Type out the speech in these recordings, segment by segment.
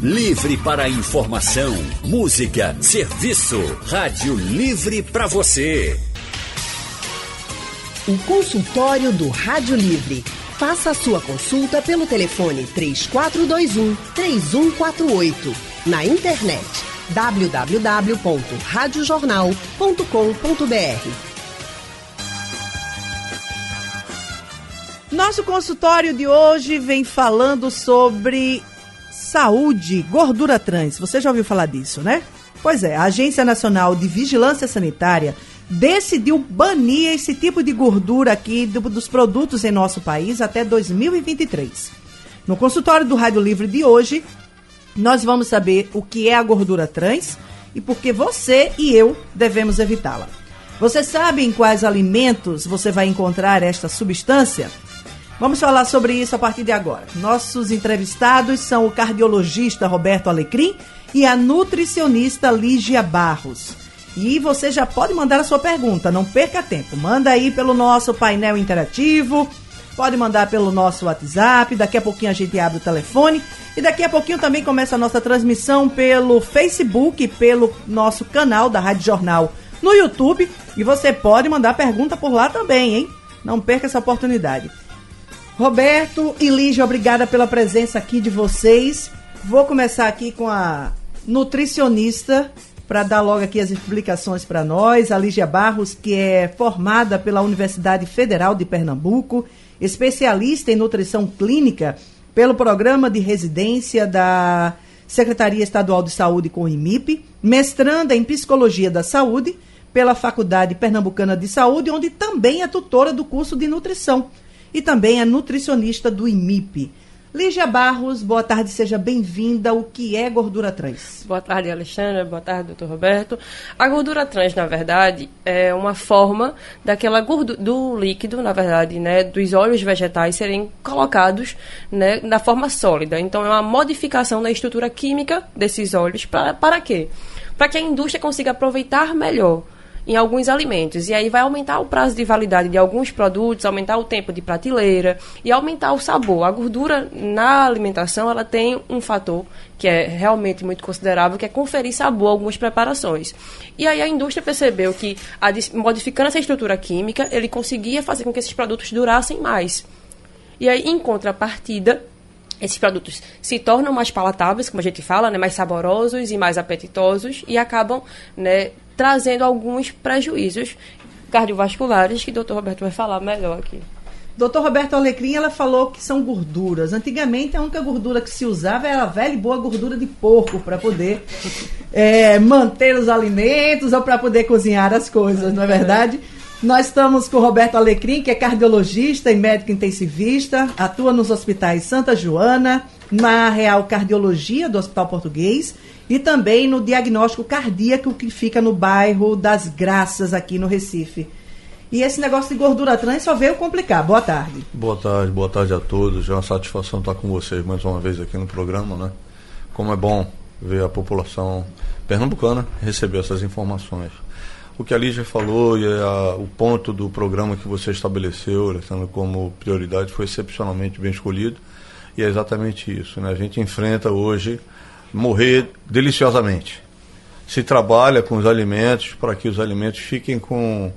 Livre para informação, música, serviço. Rádio Livre para você. O consultório do Rádio Livre. Faça a sua consulta pelo telefone 3421 3148. Na internet www.radiojornal.com.br. Nosso consultório de hoje vem falando sobre saúde, gordura trans. Você já ouviu falar disso, né? Pois é, a Agência Nacional de Vigilância Sanitária decidiu banir esse tipo de gordura aqui do, dos produtos em nosso país até 2023. No consultório do Rádio Livre de hoje, nós vamos saber o que é a gordura trans e por que você e eu devemos evitá-la. Você sabe em quais alimentos você vai encontrar esta substância? Vamos falar sobre isso a partir de agora. Nossos entrevistados são o cardiologista Roberto Alecrim e a nutricionista Lígia Barros. E você já pode mandar a sua pergunta, não perca tempo. Manda aí pelo nosso painel interativo, pode mandar pelo nosso WhatsApp, daqui a pouquinho a gente abre o telefone e daqui a pouquinho também começa a nossa transmissão pelo Facebook, pelo nosso canal da Rádio Jornal no YouTube e você pode mandar pergunta por lá também, hein? Não perca essa oportunidade. Roberto e Lígia, obrigada pela presença aqui de vocês. Vou começar aqui com a nutricionista para dar logo aqui as explicações para nós, a Lígia Barros, que é formada pela Universidade Federal de Pernambuco, especialista em nutrição clínica pelo programa de residência da Secretaria Estadual de Saúde com o IMIP, mestranda em Psicologia da Saúde pela Faculdade Pernambucana de Saúde, onde também é tutora do curso de nutrição e também é nutricionista do IMIP. Lígia Barros, boa tarde, seja bem-vinda. O que é gordura trans? Boa tarde, Alexandra. Boa tarde, doutor Roberto. A gordura trans, na verdade, é uma forma daquela gordura, do líquido, na verdade, né, dos óleos vegetais serem colocados né, na forma sólida. Então, é uma modificação da estrutura química desses óleos. Pra, para quê? Para que a indústria consiga aproveitar melhor em alguns alimentos. E aí vai aumentar o prazo de validade de alguns produtos, aumentar o tempo de prateleira e aumentar o sabor. A gordura na alimentação, ela tem um fator que é realmente muito considerável, que é conferir sabor a algumas preparações. E aí a indústria percebeu que, modificando essa estrutura química, ele conseguia fazer com que esses produtos durassem mais. E aí, em contrapartida, esses produtos se tornam mais palatáveis, como a gente fala, né, mais saborosos e mais apetitosos e acabam né, trazendo alguns prejuízos cardiovasculares que o doutor Roberto vai falar melhor aqui. Doutor Roberto Alecrim, ela falou que são gorduras. Antigamente, a única gordura que se usava era a velha e boa gordura de porco para poder é, manter os alimentos ou para poder cozinhar as coisas, não é verdade? Nós estamos com o Roberto Alecrim, que é cardiologista e médico intensivista, atua nos hospitais Santa Joana, na Real Cardiologia do Hospital Português e também no diagnóstico cardíaco que fica no bairro das Graças, aqui no Recife. E esse negócio de gordura trans só veio complicar. Boa tarde. Boa tarde, boa tarde a todos. É uma satisfação estar com vocês mais uma vez aqui no programa, né? Como é bom ver a população pernambucana receber essas informações. O que a Lígia falou e a, o ponto do programa que você estabeleceu, Alessandro, como prioridade foi excepcionalmente bem escolhido. E é exatamente isso. Né? A gente enfrenta hoje morrer deliciosamente. Se trabalha com os alimentos para que os alimentos fiquem com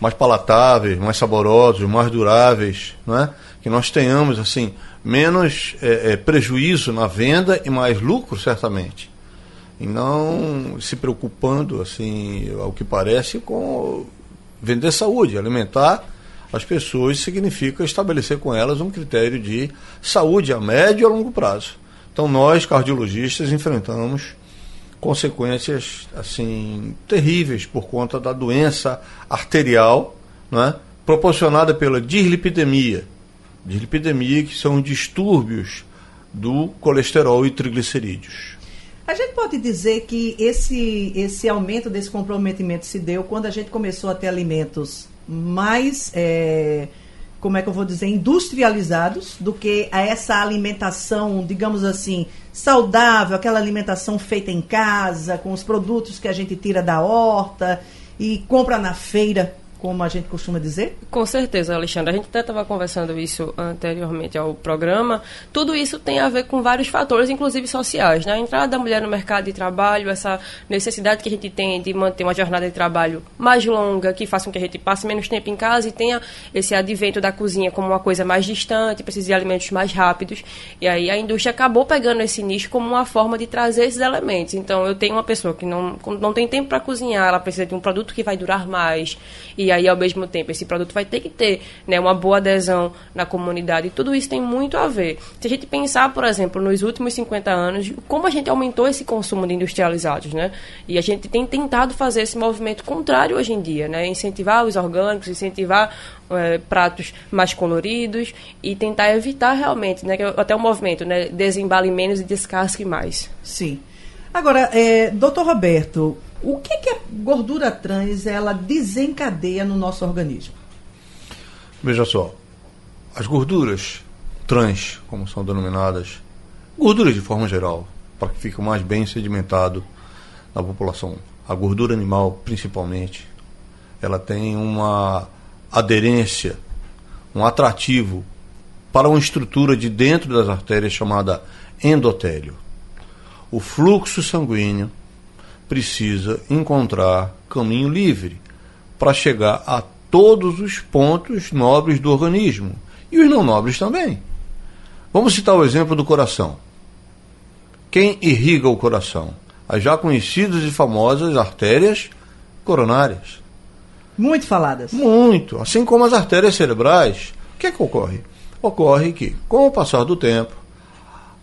mais palatáveis, mais saborosos, mais duráveis, não é? Que nós tenhamos assim menos é, é, prejuízo na venda e mais lucro certamente. E não se preocupando assim, ao que parece, com vender saúde, alimentar as pessoas significa estabelecer com elas um critério de saúde a médio e a longo prazo. Então nós, cardiologistas, enfrentamos consequências assim terríveis por conta da doença arterial, né, proporcionada pela dislipidemia. Dislipidemia que são distúrbios do colesterol e triglicerídeos. A gente pode dizer que esse, esse aumento desse comprometimento se deu quando a gente começou a ter alimentos mais é, como é que eu vou dizer, industrializados do que a essa alimentação, digamos assim, saudável, aquela alimentação feita em casa, com os produtos que a gente tira da horta e compra na feira como a gente costuma dizer? Com certeza, Alexandre. A gente até estava conversando isso anteriormente ao programa. Tudo isso tem a ver com vários fatores, inclusive sociais. Né? A entrada da mulher no mercado de trabalho, essa necessidade que a gente tem de manter uma jornada de trabalho mais longa, que faça com que a gente passe menos tempo em casa e tenha esse advento da cozinha como uma coisa mais distante, precisa de alimentos mais rápidos. E aí a indústria acabou pegando esse nicho como uma forma de trazer esses elementos. Então, eu tenho uma pessoa que não, não tem tempo para cozinhar, ela precisa de um produto que vai durar mais. E aí, ao mesmo tempo, esse produto vai ter que ter né, uma boa adesão na comunidade. E tudo isso tem muito a ver. Se a gente pensar, por exemplo, nos últimos 50 anos, como a gente aumentou esse consumo de industrializados, né? E a gente tem tentado fazer esse movimento contrário hoje em dia, né? Incentivar os orgânicos, incentivar é, pratos mais coloridos e tentar evitar realmente, né? Até o movimento, né? Desembale menos e descasque mais. Sim. Agora, é, doutor Roberto, o que, que a gordura trans ela desencadeia no nosso organismo? Veja só, as gorduras trans, como são denominadas, gorduras de forma geral, para que fique mais bem sedimentado na população, a gordura animal principalmente, ela tem uma aderência, um atrativo para uma estrutura de dentro das artérias chamada endotélio. O fluxo sanguíneo precisa encontrar caminho livre para chegar a todos os pontos nobres do organismo e os não nobres também. Vamos citar o exemplo do coração. Quem irriga o coração? As já conhecidas e famosas artérias coronárias. Muito faladas. Muito. Assim como as artérias cerebrais. O que é que ocorre? Ocorre que, com o passar do tempo,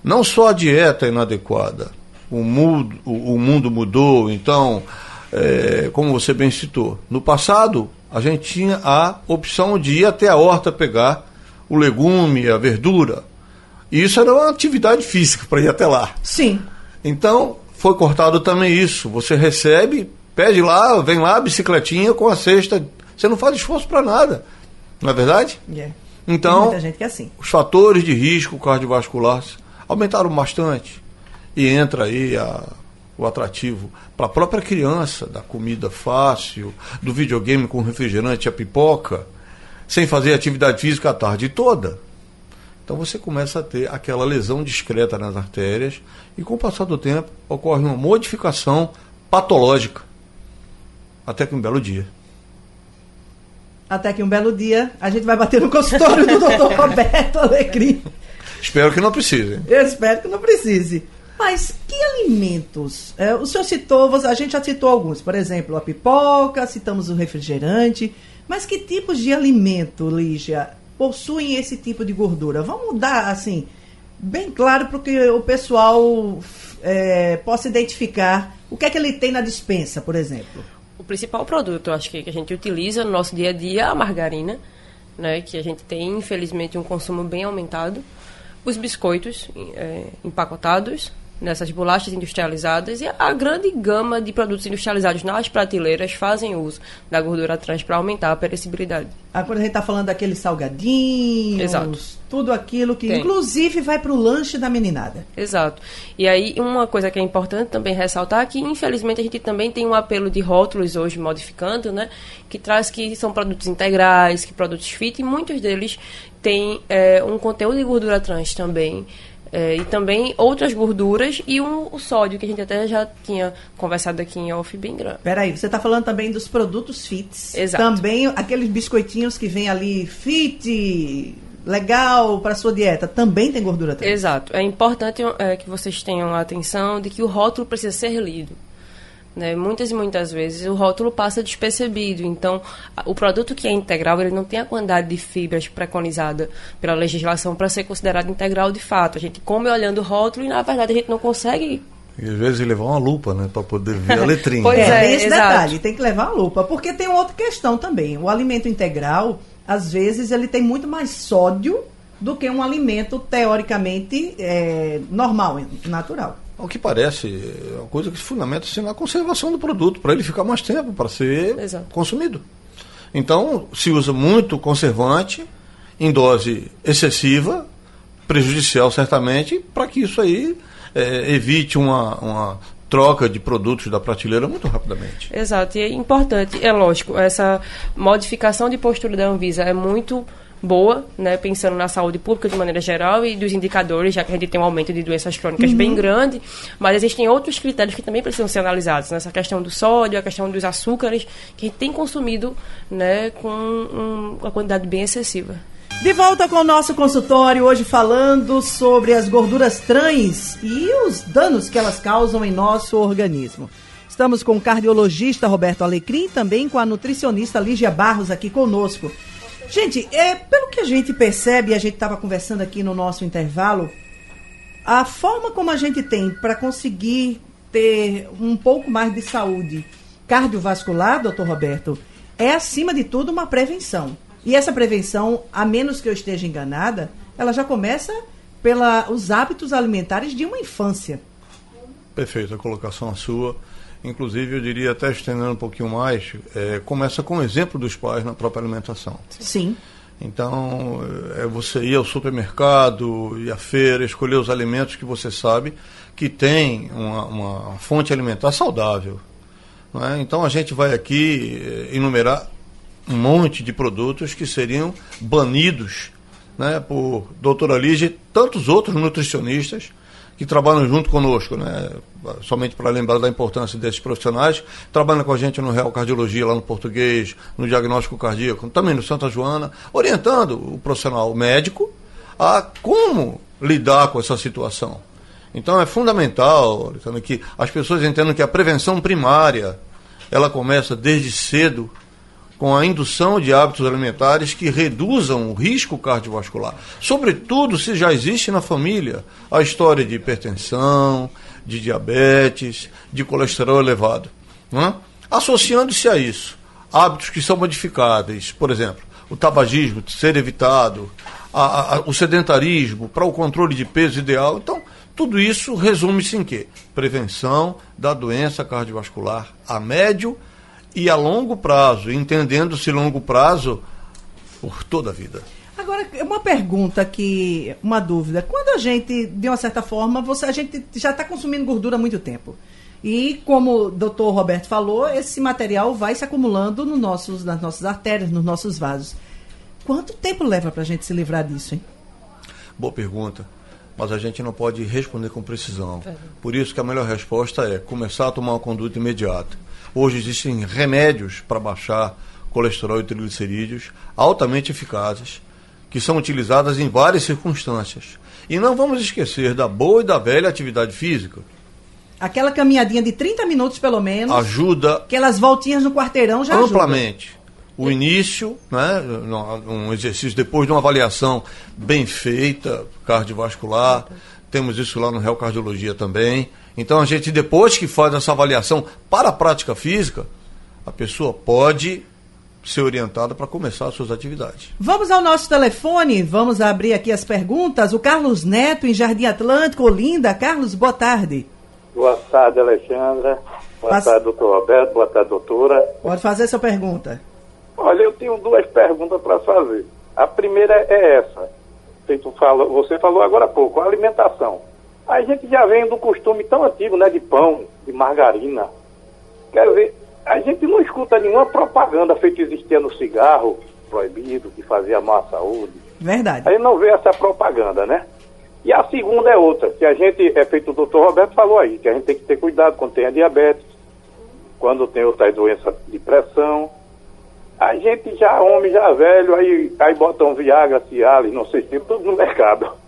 não só a dieta é inadequada, o mundo, o, mundo mudou, então, é, como você bem citou, no passado a gente tinha a opção de ir até a horta pegar o legume, a verdura. E isso era uma atividade física para ir até lá. Sim. Então, foi cortado também isso. Você recebe, pede lá, vem lá bicicletinha com a cesta. Você não faz esforço para nada. Não é verdade? Yeah. Então, é assim. os fatores de risco cardiovascular aumentaram bastante e entra aí a, o atrativo para a própria criança, da comida fácil, do videogame com refrigerante e a pipoca, sem fazer atividade física a tarde toda. Então você começa a ter aquela lesão discreta nas artérias e com o passar do tempo ocorre uma modificação patológica. Até que um belo dia. Até que um belo dia a gente vai bater no consultório do Dr. Roberto Alecrim. Espero que não precise. Eu espero que não precise. Mas que alimentos? É, o senhor citou, a gente já citou alguns, por exemplo, a pipoca, citamos o refrigerante. Mas que tipos de alimento, Lígia, possuem esse tipo de gordura? Vamos dar, assim, bem claro para que o pessoal é, possa identificar o que é que ele tem na dispensa, por exemplo. O principal produto, acho que, que a gente utiliza no nosso dia a dia é a margarina, né, que a gente tem, infelizmente, um consumo bem aumentado. Os biscoitos é, empacotados, nessas bolachas industrializadas e a grande gama de produtos industrializados nas prateleiras fazem uso da gordura trans para aumentar a perecibilidade. Ah, quando a gente está falando daqueles salgadinhos, Exato. tudo aquilo que Tem. inclusive vai para o lanche da meninada. Exato. E aí uma coisa que é importante também ressaltar é que infelizmente a gente também tem um apelo de rótulos hoje modificando, né, que traz que são produtos integrais, que produtos fit e muitos deles têm é, um conteúdo de gordura trans também. É, e também outras gorduras e um, o sódio, que a gente até já tinha conversado aqui em off bem grande. Peraí, você está falando também dos produtos fits. Exato. Também aqueles biscoitinhos que vem ali fit, legal para sua dieta, também tem gordura trans. Exato. É importante é, que vocês tenham atenção de que o rótulo precisa ser lido. Né? Muitas e muitas vezes o rótulo passa despercebido. Então, o produto que é integral, ele não tem a quantidade de fibras preconizada pela legislação para ser considerado integral de fato. A gente come olhando o rótulo e, na verdade, a gente não consegue e às vezes levar uma lupa, né, para poder ver a letrinha. pois é, é esse exato. detalhe, tem que levar a lupa, porque tem outra questão também. O alimento integral, às vezes, ele tem muito mais sódio do que um alimento teoricamente é, normal, natural. Ao que parece, é uma coisa que se fundamenta assim, na conservação do produto, para ele ficar mais tempo, para ser Exato. consumido. Então, se usa muito conservante, em dose excessiva, prejudicial certamente, para que isso aí é, evite uma, uma troca de produtos da prateleira muito rapidamente. Exato, e é importante, é lógico, essa modificação de postura da Anvisa é muito boa, né, pensando na saúde pública de maneira geral e dos indicadores, já que a gente tem um aumento de doenças crônicas uhum. bem grande, mas existem outros critérios que também precisam ser analisados, nessa né, questão do sódio, a questão dos açúcares, que a gente tem consumido né, com um, uma quantidade bem excessiva. De volta com o nosso consultório, hoje falando sobre as gorduras trans e os danos que elas causam em nosso organismo. Estamos com o cardiologista Roberto Alecrim, também com a nutricionista Lígia Barros aqui conosco. Gente, é, pelo que a gente percebe, a gente estava conversando aqui no nosso intervalo, a forma como a gente tem para conseguir ter um pouco mais de saúde cardiovascular, doutor Roberto, é acima de tudo uma prevenção. E essa prevenção, a menos que eu esteja enganada, ela já começa pelos hábitos alimentares de uma infância. Perfeito, a colocação sua. Inclusive, eu diria, até estendendo um pouquinho mais, é, começa com o exemplo dos pais na própria alimentação. Sim. Então, é você ir ao supermercado e à feira, escolher os alimentos que você sabe que tem uma, uma fonte alimentar saudável. É? Então, a gente vai aqui é, enumerar um monte de produtos que seriam banidos né, por doutora Lígia e tantos outros nutricionistas que trabalham junto conosco, né? somente para lembrar da importância desses profissionais, trabalham com a gente no Real Cardiologia, lá no português, no diagnóstico cardíaco, também no Santa Joana, orientando o profissional médico a como lidar com essa situação. Então é fundamental que as pessoas entendam que a prevenção primária ela começa desde cedo com a indução de hábitos alimentares que reduzam o risco cardiovascular. Sobretudo se já existe na família a história de hipertensão, de diabetes, de colesterol elevado. É? Associando-se a isso, hábitos que são modificáveis, por exemplo, o tabagismo ser evitado, a, a, o sedentarismo para o controle de peso ideal. Então, tudo isso resume-se em quê? Prevenção da doença cardiovascular a médio e a longo prazo, entendendo-se longo prazo por toda a vida. Agora, uma pergunta que, uma dúvida. Quando a gente, de uma certa forma, você, a gente já está consumindo gordura há muito tempo. E como o doutor Roberto falou, esse material vai se acumulando no nossos, nas nossas artérias, nos nossos vasos. Quanto tempo leva para a gente se livrar disso, hein? Boa pergunta. Mas a gente não pode responder com precisão. Por isso que a melhor resposta é começar a tomar uma conduta imediata. Hoje existem remédios para baixar colesterol e triglicerídeos altamente eficazes, que são utilizadas em várias circunstâncias. E não vamos esquecer da boa e da velha atividade física. Aquela caminhadinha de 30 minutos, pelo menos. Ajuda. Aquelas voltinhas no quarteirão já Amplamente. Ajuda. O início, né, um exercício depois de uma avaliação bem feita, cardiovascular. Temos isso lá no Real Cardiologia também. Então a gente, depois que faz essa avaliação para a prática física, a pessoa pode ser orientada para começar as suas atividades. Vamos ao nosso telefone, vamos abrir aqui as perguntas. O Carlos Neto, em Jardim Atlântico, Olinda. Carlos, boa tarde. Boa tarde, Alexandra. Boa tarde, doutor Roberto. Boa tarde, doutora. Pode fazer sua pergunta. Olha, eu tenho duas perguntas para fazer. A primeira é essa. Você falou agora há pouco, a alimentação. A gente já vem do costume tão antigo, né, de pão, de margarina. Quer dizer, a gente não escuta nenhuma propaganda feita existia no cigarro proibido, que fazia mal à saúde. Verdade. A gente não vê essa propaganda, né? E a segunda é outra, que a gente, é feito o doutor Roberto falou aí, que a gente tem que ter cuidado quando tem a diabetes, quando tem outras doenças de pressão. A gente já, homem já velho, aí, aí botam Viagra, Cialis, não sei se, tudo no mercado.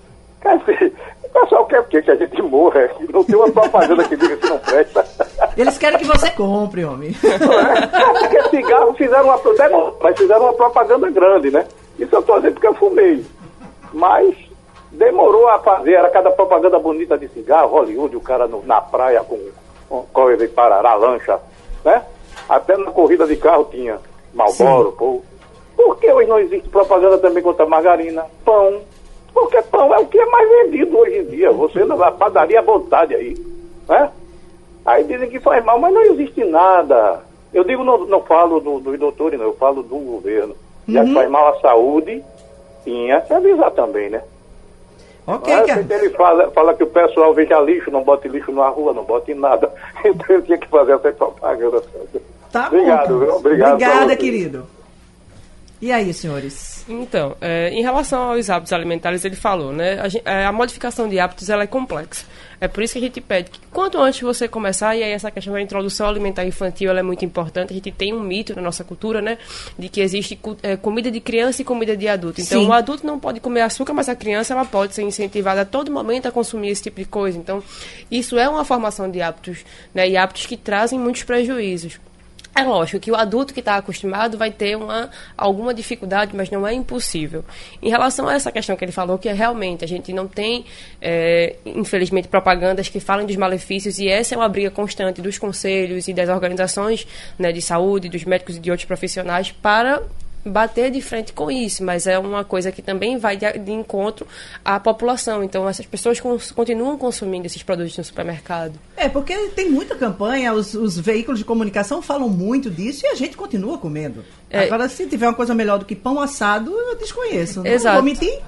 Quer dizer, o pessoal quer o quê? Que a gente morra, que não tem uma propaganda que diga que não presta. Eles querem que você compre, homem. É? Porque cigarro fizeram uma, mas fizeram uma propaganda grande, né? Isso eu estou dizendo porque eu fumei. Mas demorou a fazer, era cada propaganda bonita de cigarro, Hollywood, o cara no, na praia com, com de parará, lancha, né? Até na corrida de carro tinha Malboro, pô. Por que hoje não existe propaganda também contra margarina, pão, porque pão é o que é mais vendido hoje em dia. Você na padaria à vontade aí. Né? Aí dizem que faz mal, mas não existe nada. Eu digo, não, não falo do, dos doutores, não, eu falo do governo. Já que uhum. faz mal à saúde, tinha que avisar também, né? Ok, Mas cara. ele fala, fala que o pessoal veja lixo, não bote lixo na rua, não bote nada. Então ele tinha que fazer essa propaganda. Tá Obrigado, bom. viu? Obrigado Obrigada, querido. E aí, senhores? Então, é, em relação aos hábitos alimentares, ele falou, né? A, gen- é, a modificação de hábitos ela é complexa. É por isso que a gente pede que quanto antes você começar, e aí essa questão da introdução alimentar infantil ela é muito importante. A gente tem um mito na nossa cultura, né? De que existe é, comida de criança e comida de adulto. Então, Sim. o adulto não pode comer açúcar, mas a criança ela pode ser incentivada a todo momento a consumir esse tipo de coisa. Então, isso é uma formação de hábitos, né? E hábitos que trazem muitos prejuízos. É lógico que o adulto que está acostumado vai ter uma, alguma dificuldade, mas não é impossível. Em relação a essa questão que ele falou, que é realmente a gente não tem, é, infelizmente, propagandas que falam dos malefícios, e essa é uma briga constante dos conselhos e das organizações né, de saúde, dos médicos e de outros profissionais para bater de frente com isso, mas é uma coisa que também vai de, de encontro à população. Então, essas pessoas cons- continuam consumindo esses produtos no supermercado. É, porque tem muita campanha, os, os veículos de comunicação falam muito disso e a gente continua comendo. É. Agora, se tiver uma coisa melhor do que pão assado, eu desconheço. Não Exato. vou mentir.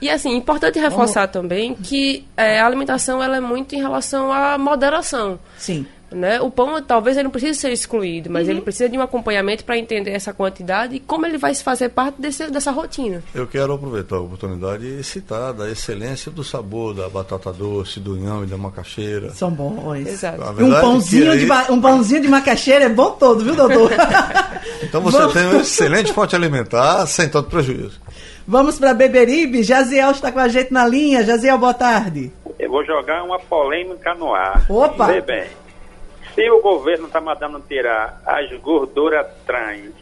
E assim, importante reforçar também que é, a alimentação ela é muito em relação à moderação. Sim. Né? O pão talvez ele não precise ser excluído, mas Uhum. ele precisa de um acompanhamento para entender essa quantidade e como ele vai se fazer parte desse, dessa rotina. Eu quero aproveitar a oportunidade e citar da excelência do sabor da batata doce, do inhame e da macaxeira. São bons. Exato. E um é pãozinho, aí- de, ba- um pãozinho de macaxeira é bom todo, viu, doutor? Então você Vamos- tem um excelente fonte alimentar sem tanto prejuízo. Vamos para Beberibe. Jaziel está com a gente na linha. Jaziel, boa tarde. Eu vou jogar uma polêmica no ar. Opa! Vê bem. Se o governo está mandando tirar as gorduras trans,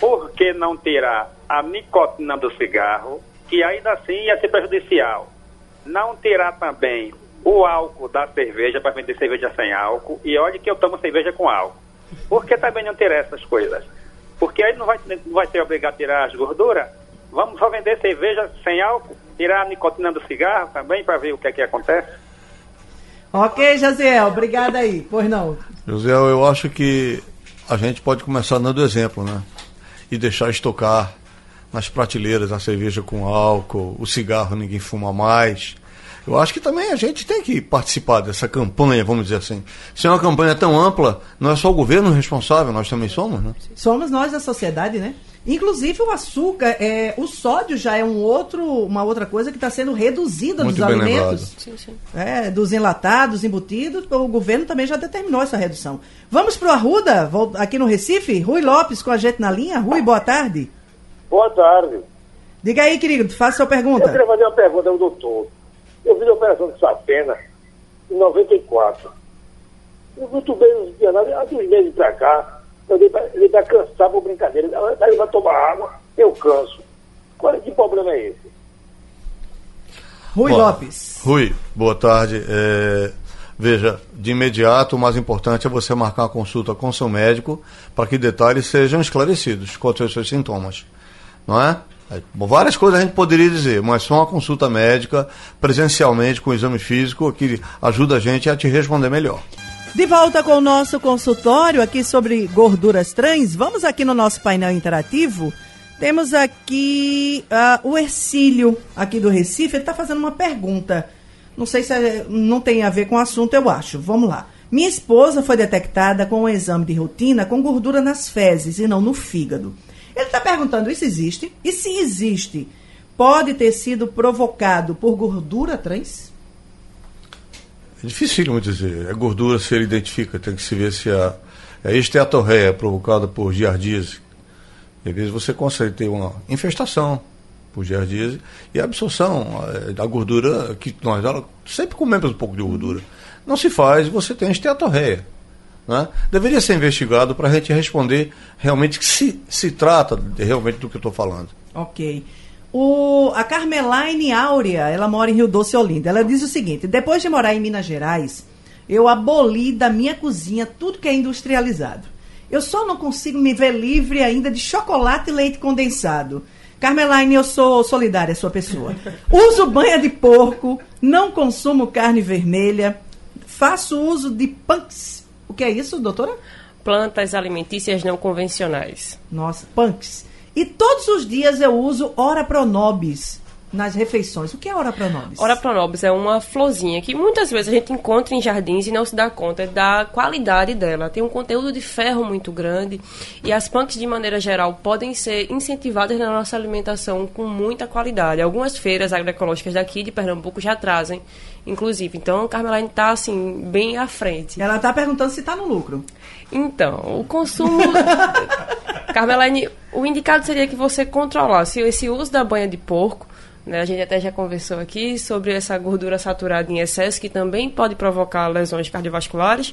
por que não tirar a nicotina do cigarro, que ainda assim ia ser prejudicial? Não tirar também o álcool da cerveja para vender cerveja sem álcool. E olha que eu tomo cerveja com álcool. Por que também não tirar essas coisas? Porque aí não vai, não vai ser obrigado a tirar as gorduras. Vamos só vender cerveja sem álcool, tirar a nicotina do cigarro também para ver o que é que acontece. Ok, Jaziel, obrigada aí. Pois não. José, eu acho que a gente pode começar dando exemplo, né? E deixar estocar nas prateleiras a cerveja com álcool, o cigarro ninguém fuma mais. Eu acho que também a gente tem que participar dessa campanha, vamos dizer assim. Se é uma campanha tão ampla, não é só o governo responsável, nós também somos, né? Somos nós da sociedade, né? Inclusive o açúcar, é, o sódio já é um outro, uma outra coisa que está sendo reduzida Muito dos alimentos. Sim, sim. É, dos enlatados, embutidos, o governo também já determinou essa redução. Vamos para o Arruda, aqui no Recife? Rui Lopes com a gente na linha. Rui, boa tarde. Boa tarde. Diga aí, querido, faça sua Eu pergunta. queria fazer uma pergunta ao doutor. Eu fiz a operação de Sapena em 94. Eu muito bem há uns meses pra cá, eu dei está cansado por brincadeira. Daí ele vai tomar água, eu canso. Qual é que problema é esse? Rui Bom, Lopes. Rui, boa tarde. É, veja, de imediato, o mais importante é você marcar uma consulta com seu médico para que detalhes sejam esclarecidos quanto aos seus sintomas. Não é? É, bom, várias coisas a gente poderia dizer, mas só uma consulta médica, presencialmente, com exame físico, que ajuda a gente a te responder melhor. De volta com o nosso consultório aqui sobre gorduras trans. Vamos aqui no nosso painel interativo. Temos aqui ah, o Ercílio, aqui do Recife. Ele está fazendo uma pergunta. Não sei se é- não tem a ver com o assunto, eu acho. Vamos lá. Minha esposa foi detectada com um exame de rotina com gordura nas fezes e não no fígado. Ele está perguntando: isso existe? E se existe, pode ter sido provocado por gordura trans? É dificílimo dizer. É gordura se ele identifica, tem que se ver se a, a esteatorreia é provocada por giardíase. Às vezes você consegue ter uma infestação por giardíase e a absorção eh, da gordura que nós sempre comemos um pouco de gordura. Não se faz, você tem esteatorreia. Né? Deveria ser investigado para a gente responder realmente se, se trata realmente do que eu estou falando. Ok. O, a Carmelaine Áurea, ela mora em Rio Doce, Olinda. Ela diz o seguinte: depois de morar em Minas Gerais, eu aboli da minha cozinha tudo que é industrializado. Eu só não consigo me ver livre ainda de chocolate e leite condensado. Carmelaine, eu sou solidária à sua pessoa. Uso banha de porco, não consumo carne vermelha, faço uso de punks. O que é isso, doutora? Plantas alimentícias não convencionais. Nossa, punks. E todos os dias eu uso Ora Pronobis. nas refeições. O que é ora pronobis? Ora pronobis é uma florzinha que muitas vezes a gente encontra em jardins e não se dá conta da qualidade dela. Tem um conteúdo de ferro muito grande e as punks, de maneira geral, podem ser incentivadas na nossa alimentação com muita qualidade. Algumas feiras agroecológicas daqui de Pernambuco já trazem, inclusive. Então, a Carmeline está, assim, bem à frente. Ela está perguntando se está no lucro. Então, o consumo... Carmeline, o indicado seria que você controlasse esse uso da banha de porco, né? A gente até já conversou aqui sobre essa gordura saturada em excesso, que também pode provocar lesões cardiovasculares.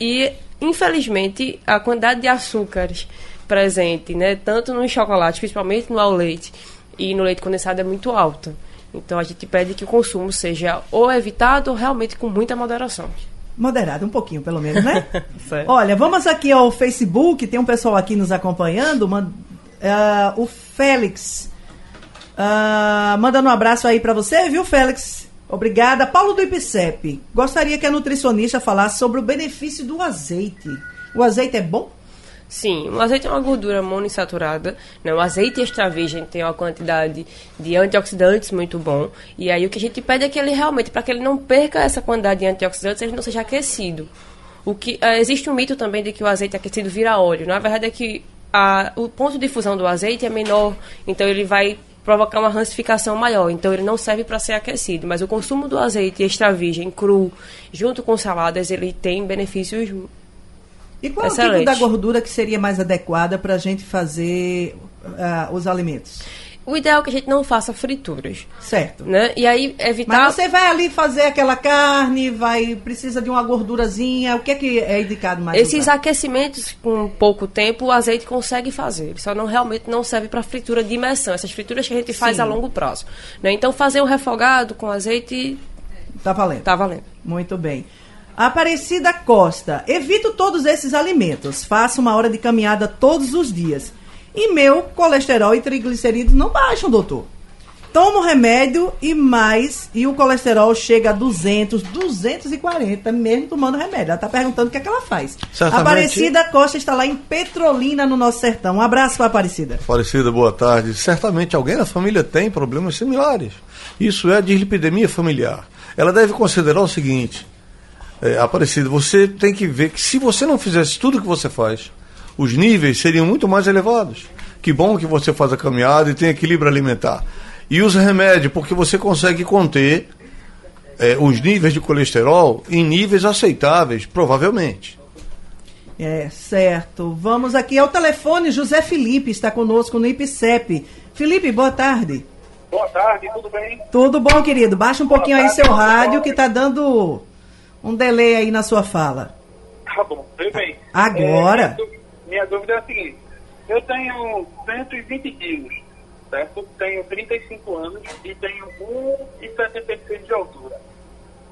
E, infelizmente, a quantidade de açúcares presente, né, tanto no chocolate, principalmente no ao leite, e no leite condensado é muito alta. Então, a gente pede que o consumo seja ou evitado ou realmente com muita moderação. Moderado, um pouquinho, pelo menos, né? Olha, vamos aqui ao Facebook, tem um pessoal aqui nos acompanhando. Uma, uh, o Félix Uh, mandando um abraço aí para você, viu, Félix? Obrigada. Paulo do IPCEP. Gostaria que a nutricionista falasse sobre o benefício do azeite. O azeite é bom? Sim, o azeite é uma gordura monoinsaturada. Né? O azeite extra virgem tem uma quantidade de antioxidantes muito bom. E aí o que a gente pede é que ele realmente, para que ele não perca essa quantidade de antioxidantes, ele não seja aquecido. O que, uh, existe um mito também de que o azeite aquecido vira óleo. Na verdade é que a, o ponto de fusão do azeite é menor, então ele vai provocar uma rancificação maior. Então ele não serve para ser aquecido, mas o consumo do azeite extra virgem cru junto com saladas ele tem benefícios e qual Excelente. é o tipo da gordura que seria mais adequada para a gente fazer uh, os alimentos? O ideal é que a gente não faça frituras. Certo. Né? E aí evitar. Mas você vai ali fazer aquela carne, vai precisa de uma gordurazinha. O que é que é indicado mais? Esses usar? aquecimentos com pouco tempo o azeite consegue fazer. Só não realmente não serve para fritura de imersão. Essas frituras que a gente faz Sim. a longo prazo. Né? Então fazer um refogado com azeite. Tá valendo. Tá valendo. Muito bem. Aparecida Costa. Evito todos esses alimentos. Faço uma hora de caminhada todos os dias e meu colesterol e triglicerídeos não baixam, doutor. Tomo remédio e mais, e o colesterol chega a 200, 240, mesmo tomando remédio. Ela está perguntando o que, é que ela faz. Certamente... Aparecida Costa está lá em Petrolina, no nosso sertão. Um abraço para Aparecida. Aparecida, boa tarde. Certamente alguém na família tem problemas similares. Isso é a dislipidemia familiar. Ela deve considerar o seguinte: é, Aparecida, você tem que ver que se você não fizesse tudo o que você faz, os níveis seriam muito mais elevados. Que bom que você faz a caminhada e tem equilíbrio alimentar. E os remédios, porque você consegue conter é, os níveis de colesterol em níveis aceitáveis, provavelmente. É, certo. Vamos aqui ao telefone. José Felipe está conosco no IPCEP. Felipe, boa tarde. Boa tarde, tudo bem? Tudo bom, querido. Baixa um pouquinho tarde, aí seu rádio que está dando um delay aí na sua fala. Tá bom, tudo bem. Agora. É, minha dúvida é a seguinte: eu tenho 120 quilos, certo? Tenho 35 anos e tenho 1,76 de altura.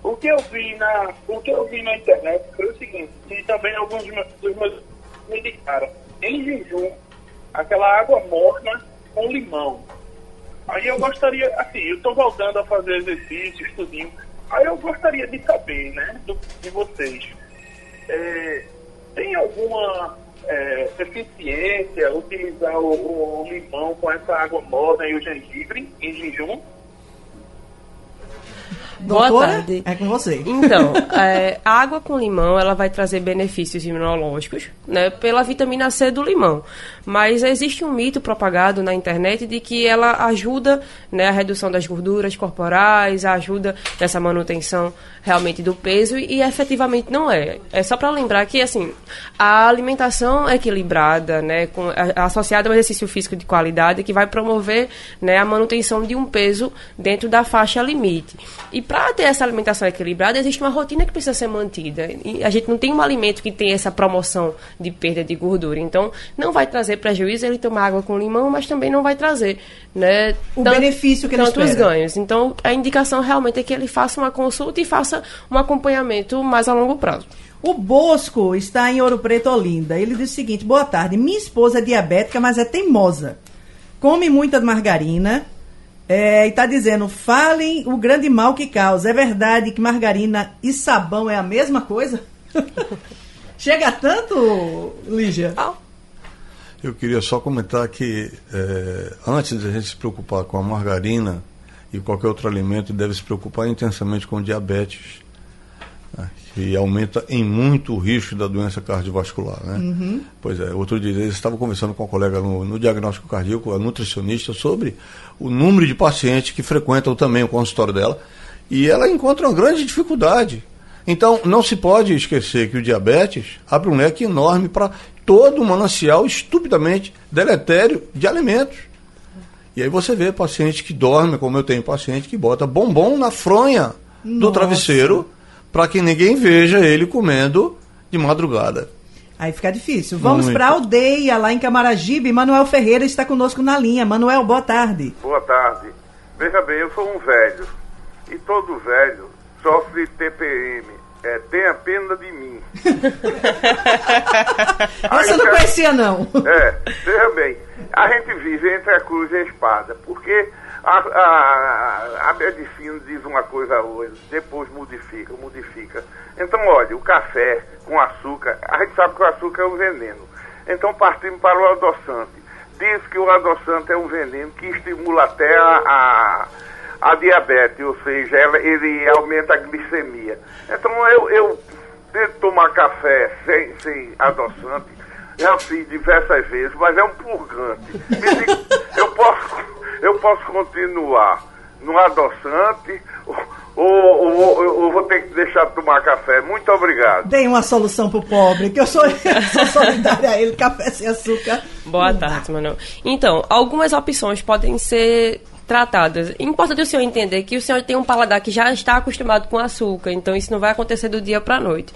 O que eu vi na, o que eu vi na internet foi o seguinte, e também alguns dos meus me indicaram, em jejum, aquela água morna com limão. Aí eu gostaria, assim, eu estou voltando a fazer exercício, estudinho. Aí eu gostaria de saber, né, do, de vocês. É, tem alguma é, eficiência utilizar o, o, limão com essa água morna e o gengibre em jejum? Boa Doutora, tarde. É com você. Então, é, a água com limão ela vai trazer benefícios imunológicos, né, pela vitamina C do limão. Mas existe um mito propagado na internet de que ela ajuda né, a redução das gorduras corporais, ajuda nessa manutenção realmente do peso e, efetivamente não é. É só para lembrar que assim a alimentação equilibrada, né, com, associada ao exercício físico de qualidade que vai promover né, a manutenção de um peso dentro da faixa limite. E para ter essa alimentação equilibrada existe uma rotina que precisa ser mantida. E a gente não tem um alimento que tem essa promoção de perda de gordura. Então não vai trazer trazer prejuízo ele tomar água com limão, mas também não vai trazer né, o tanto, benefício que ele tantos ganhos. Então, a indicação realmente é que ele faça uma consulta e faça um acompanhamento mais a longo prazo. O Bosco está em Ouro Preto, Olinda. Ele diz o seguinte: boa tarde. Minha esposa é diabética, mas é teimosa. Come muita margarina. É, e está dizendo: falem o grande mal que causa. É verdade que margarina e sabão é a mesma coisa? Chega tanto, Lígia? Eu queria só comentar que é, antes de a gente se preocupar com a margarina e qualquer outro alimento deve se preocupar intensamente com diabetes, né, que aumenta em muito o risco da doença cardiovascular. Né? Uhum. Pois é, outro dia eu estava conversando com uma colega no, no diagnóstico cardíaco, a nutricionista, sobre o número de pacientes que frequentam também o consultório dela, e ela encontra uma grande dificuldade. Então, não se pode esquecer que o diabetes abre um leque enorme para todo o manancial estupidamente deletério de alimentos. E aí você vê paciente que dorme, como eu tenho paciente que bota bombom na fronha do Nossa. travesseiro para que ninguém veja ele comendo de madrugada. Aí fica difícil. Vamos para a aldeia, lá em Camaragibe. Manuel Ferreira está conosco na linha. Manuel, boa tarde. Boa tarde. Veja bem, eu sou um velho. E todo velho sofre TPM. É, tenha pena de mim. Essa eu não conhecia, não. É, veja bem, a gente vive entre a cruz e a espada, porque a, a, a medicina diz uma coisa hoje, depois modifica, modifica. Então, olha, o café com açúcar, a gente sabe que o açúcar é um veneno. Então partimos para o adoçante. Diz que o adoçante é um veneno que estimula até a, a, a diabetes, ou seja, ela- ele aumenta a glicemia. Então eu, eu tento tomar café sem, sem adoçante, já fiz diversas vezes, mas é um purgante. Me diga, eu, posso, eu posso continuar no adoçante ou, ou, ou- ou vou ter que deixar de tomar café? Muito obrigado. Tem uma solução pro pobre, que eu sou, eu sou solidária a ele, café sem açúcar. Boa tarde, Manuel. Então, algumas opções podem ser tratadas. É importante o senhor entender que o senhor tem um paladar que já está acostumado com açúcar, então isso não vai acontecer do dia para a noite.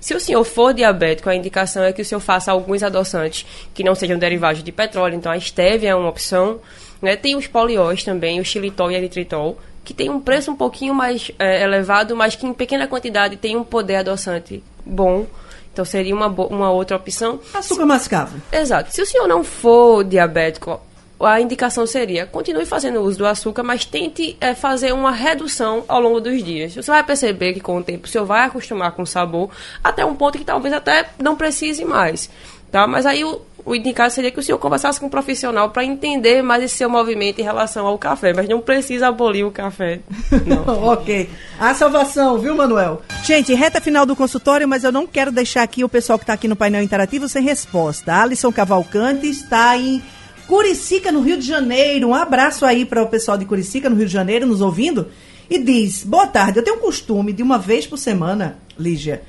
Se o senhor for diabético, a indicação é que o senhor faça alguns adoçantes que não sejam derivados de petróleo, então a stevia é uma opção. Né? Tem os polióis também, o xilitol e eritritol, que tem um preço um pouquinho mais eh, elevado, mas que em pequena quantidade tem um poder adoçante bom. Então seria uma, uma outra opção. Açúcar mascavo. Exato. Se o senhor não for diabético, a indicação seria continue fazendo uso do açúcar, mas tente eh, fazer uma redução ao longo dos dias. Você vai perceber que com o tempo o senhor vai acostumar com o sabor até um ponto que talvez até não precise mais. Tá? Mas aí o, o indicado seria que o senhor conversasse com um profissional para entender mais esse seu movimento em relação ao café, mas não precisa abolir o café. ok. A salvação, viu, Manuel? Gente, reta final do consultório, mas eu não quero deixar aqui o pessoal que está aqui no painel interativo sem resposta. Alisson Cavalcante está em Curicica, no Rio de Janeiro. Um abraço aí para o pessoal de Curicica, no Rio de Janeiro, nos ouvindo. E diz: Boa tarde, eu tenho um costume de uma vez por semana, Lígia,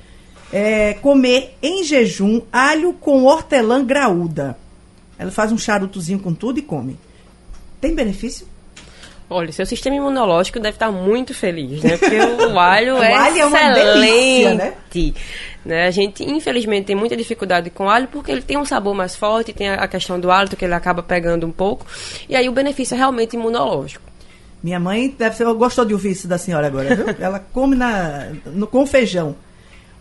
é, comer em jejum alho com hortelã graúda. Ela faz um charutozinho com tudo e come. Tem benefício? Olha, seu sistema imunológico deve estar muito feliz, né? Porque o alho O é alho é uma excelente. delícia, né? Né? A gente, infelizmente, tem muita dificuldade com alho porque ele tem um sabor mais forte, tem a questão do hálito que ele acaba pegando um pouco. E aí o benefício é realmente imunológico. Minha mãe deve ser, gostou de ouvir isso da senhora agora, viu? Ela come na, no, com feijão.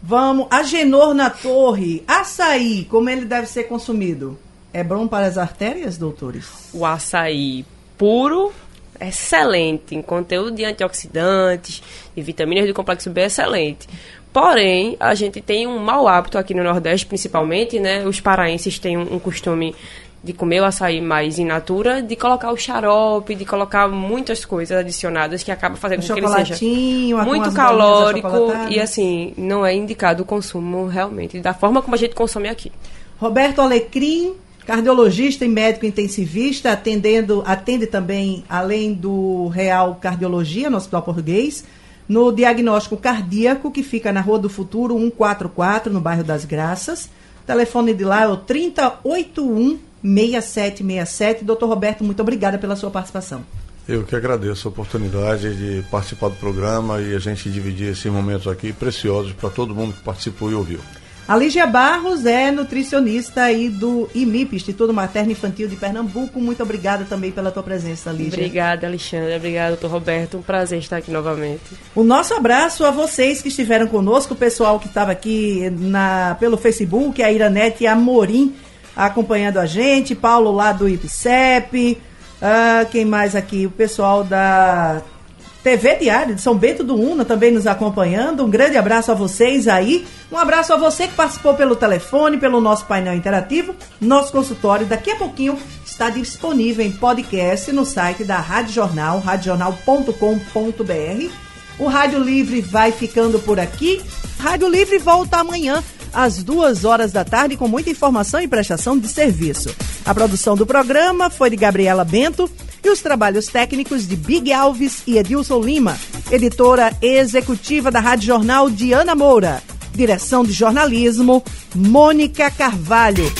Vamos, Agenor na torre, açaí, como ele deve ser consumido? É bom para as artérias, doutores? O açaí puro, excelente, em conteúdo de antioxidantes, de vitaminas do complexo B, excelente. Porém, a gente tem um mau hábito aqui no Nordeste, principalmente, né? Os paraenses têm um, um costume de comer o açaí mais in natura, de colocar o xarope, de colocar muitas coisas adicionadas que acaba fazendo Um com que ele seja muito calórico e assim, não é indicado o consumo realmente, da forma como a gente consome aqui. Roberto Alecrim, cardiologista e médico intensivista, atendendo, atende também, além do Real Cardiologia, no Hospital Português, no diagnóstico cardíaco, que fica na Rua do Futuro 144, no bairro das Graças. O telefone de lá é o 3081-6767. Doutor Roberto, muito obrigada pela sua participação. Eu que agradeço a oportunidade de participar do programa e a gente dividir esses momentos aqui preciosos para todo mundo que participou e ouviu. A Lígia Barros é nutricionista aí do IMIP, Instituto Materno Infantil de Pernambuco. Muito obrigada também pela tua presença, Lígia. Obrigada, Alexandre. Obrigada, doutor Roberto. Um prazer estar aqui novamente. O nosso abraço a vocês que estiveram conosco, o pessoal que estava aqui na, pelo Facebook, a Iranete Amorim acompanhando a gente, Paulo lá do IPCEP, ah, quem mais aqui? O pessoal da TV Diário de São Bento do Una também nos acompanhando. Um grande abraço a vocês aí. Um abraço a você que participou pelo telefone, pelo nosso painel interativo, nosso consultório. Daqui a pouquinho está disponível em podcast no site da Rádio Jornal, radiojornal.com.br. O Rádio Livre vai ficando por aqui. Rádio Livre volta amanhã às duas horas da tarde com muita informação e prestação de serviço. A produção do programa foi de Gabriela Bento e os trabalhos técnicos de Big Alves e Edilson Lima. Editora executiva da Rádio Jornal, Diana Moura. Direção de jornalismo, Mônica Carvalho.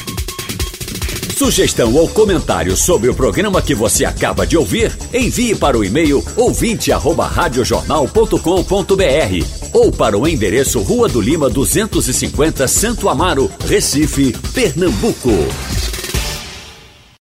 Sugestão ou comentário sobre o programa que você acaba de ouvir, envie para o e-mail ouvinte@radiojornal.com.br ou para o endereço Rua do Lima 250, Santo Amaro, Recife, Pernambuco.